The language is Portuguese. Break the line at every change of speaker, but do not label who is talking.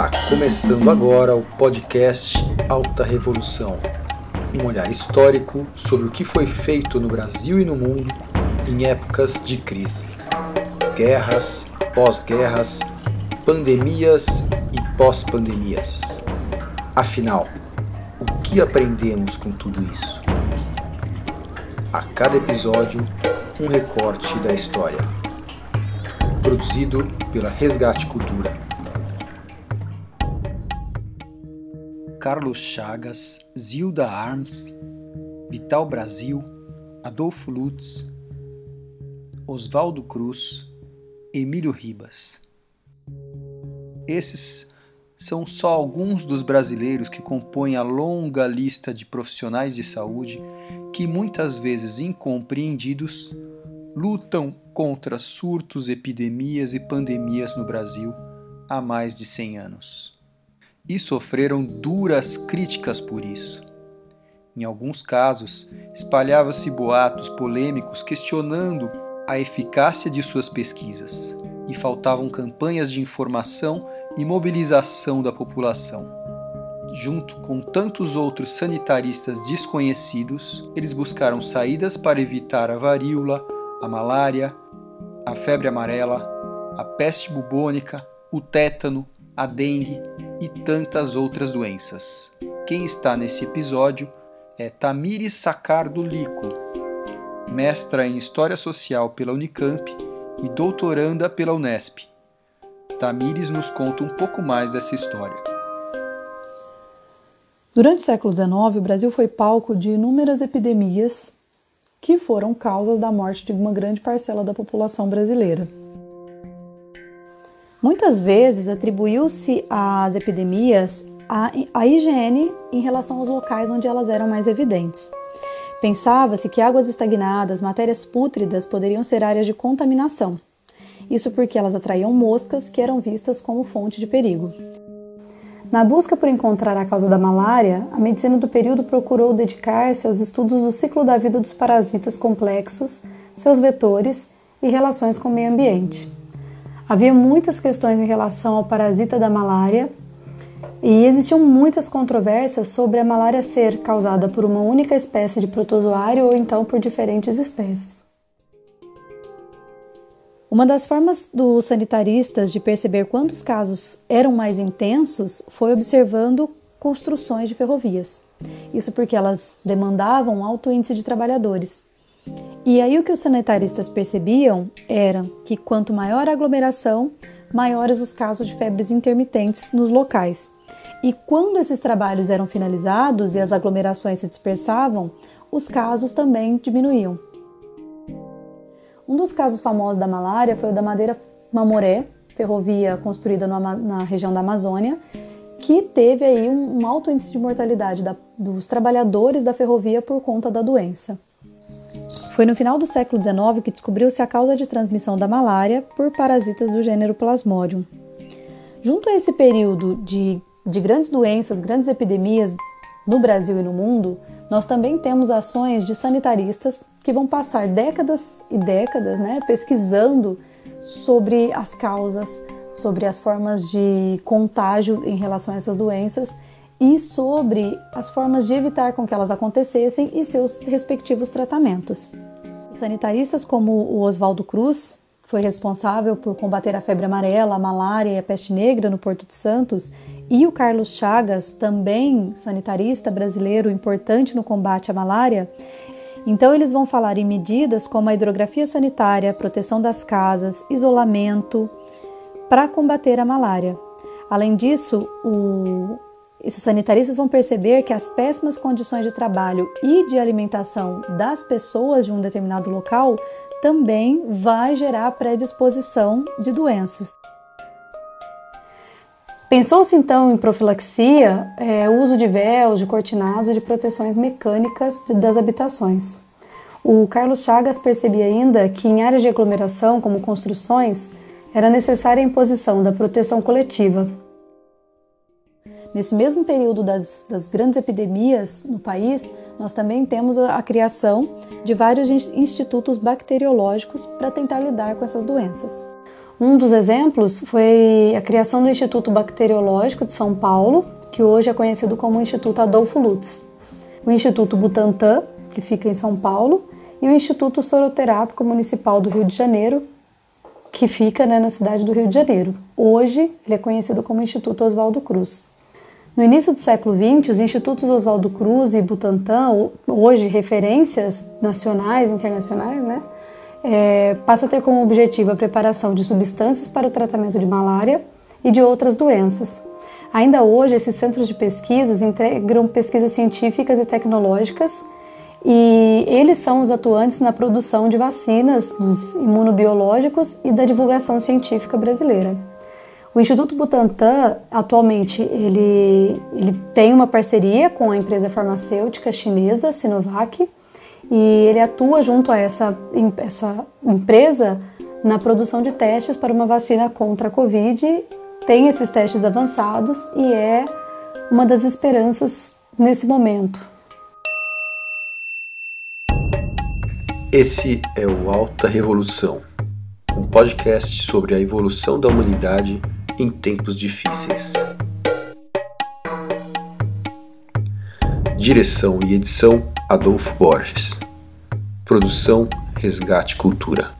Tá começando agora o podcast Alta Revolução. Um olhar histórico sobre o que foi feito no Brasil e no mundo em épocas de crise. Guerras, pós-guerras, pandemias e pós-pandemias. Afinal, o que aprendemos com tudo isso? A cada episódio, um recorte da história. Produzido pela Resgate Cultura. Carlos Chagas, Zilda Arms, Vital Brasil, Adolfo Lutz, Oswaldo Cruz, Emílio Ribas. Esses são só alguns dos brasileiros que compõem a longa lista de profissionais de saúde que, muitas vezes incompreendidos, lutam contra surtos, epidemias e pandemias no Brasil há mais de 100 anos e sofreram duras críticas por isso. Em alguns casos, espalhava-se boatos polêmicos questionando a eficácia de suas pesquisas, e faltavam campanhas de informação e mobilização da população. Junto com tantos outros sanitaristas desconhecidos, eles buscaram saídas para evitar a varíola, a malária, a febre amarela, a peste bubônica, o tétano, a dengue e tantas outras doenças. Quem está nesse episódio é Tamires Sacardo Lico, mestra em História Social pela Unicamp e doutoranda pela Unesp. Tamires nos conta um pouco mais dessa história.
Durante o século XIX, o Brasil foi palco de inúmeras epidemias que foram causas da morte de uma grande parcela da população brasileira. Muitas vezes atribuiu-se às epidemias a, a higiene em relação aos locais onde elas eram mais evidentes. Pensava-se que águas estagnadas, matérias pútridas poderiam ser áreas de contaminação. Isso porque elas atraíam moscas que eram vistas como fonte de perigo. Na busca por encontrar a causa da malária, a medicina do período procurou dedicar-se aos estudos do ciclo da vida dos parasitas complexos, seus vetores e relações com o meio ambiente. Havia muitas questões em relação ao parasita da malária e existiam muitas controvérsias sobre a malária ser causada por uma única espécie de protozoário ou então por diferentes espécies. Uma das formas dos sanitaristas de perceber quando os casos eram mais intensos foi observando construções de ferrovias. Isso porque elas demandavam alto índice de trabalhadores. E aí o que os sanitaristas percebiam era que quanto maior a aglomeração, maiores os casos de febres intermitentes nos locais. E quando esses trabalhos eram finalizados e as aglomerações se dispersavam, os casos também diminuíam. Um dos casos famosos da malária foi o da Madeira Mamoré, ferrovia construída na região da Amazônia, que teve aí um, alto índice de mortalidade da, dos trabalhadores da ferrovia por conta da doença. Foi no final do século XIX que descobriu-se a causa de transmissão da malária por parasitas do gênero Plasmodium. Junto a esse período de, de grandes doenças, grandes epidemias no Brasil e no mundo, nós também temos ações de sanitaristas que vão passar décadas e décadas né, pesquisando sobre as causas, sobre as formas de contágio em relação a essas doenças e sobre as formas de evitar com que elas acontecessem e seus respectivos tratamentos. Sanitaristas como o Oswaldo Cruz, foi responsável por combater a febre amarela, a malária e a peste negra no Porto de Santos, e o Carlos Chagas, também sanitarista brasileiro importante no combate à malária. Então, eles vão falar em medidas como a hidrografia sanitária, proteção das casas, isolamento, para combater a malária. Além disso, o, esses sanitaristas vão perceber que as péssimas condições de trabalho e de alimentação das pessoas de um determinado local também vai gerar predisposição de doenças. Pensou-se então em profilaxia, é, uso de véus, de cortinados e de proteções mecânicas das habitações. O Carlos Chagas percebia ainda que em áreas de aglomeração, como construções, era necessária a imposição da proteção coletiva, Nesse mesmo período das, das grandes epidemias no país, nós também temos a, a criação de vários institutos bacteriológicos para tentar lidar com essas doenças. Um dos exemplos foi a criação do Instituto Bacteriológico de São Paulo, que hoje é conhecido como Instituto Adolfo Lutz. O Instituto Butantan, que fica em São Paulo, e o Instituto Soroterápico Municipal do Rio de Janeiro, que fica né, na cidade do Rio de Janeiro. Hoje ele é conhecido como Instituto Oswaldo Cruz. No início do século XX, os institutos Oswaldo Cruz e Butantan, hoje referências nacionais e internacionais, né, é, passa a ter como objetivo a preparação de substâncias para o tratamento de malária e de outras doenças. Ainda hoje, esses centros de pesquisas integram pesquisas científicas e tecnológicas e eles são os atuantes na produção de vacinas, dos imunobiológicos e da divulgação científica brasileira. O Instituto Butantan, atualmente, ele, ele tem uma parceria com a empresa farmacêutica chinesa Sinovac e ele atua junto a essa, essa empresa na produção de testes para uma vacina contra a Covid. Tem esses testes avançados e é uma das esperanças nesse momento.
Esse é o Alta Revolução, um podcast sobre a evolução da humanidade em tempos difíceis. Direção e edição Adolfo Borges. Produção Resgate Cultura.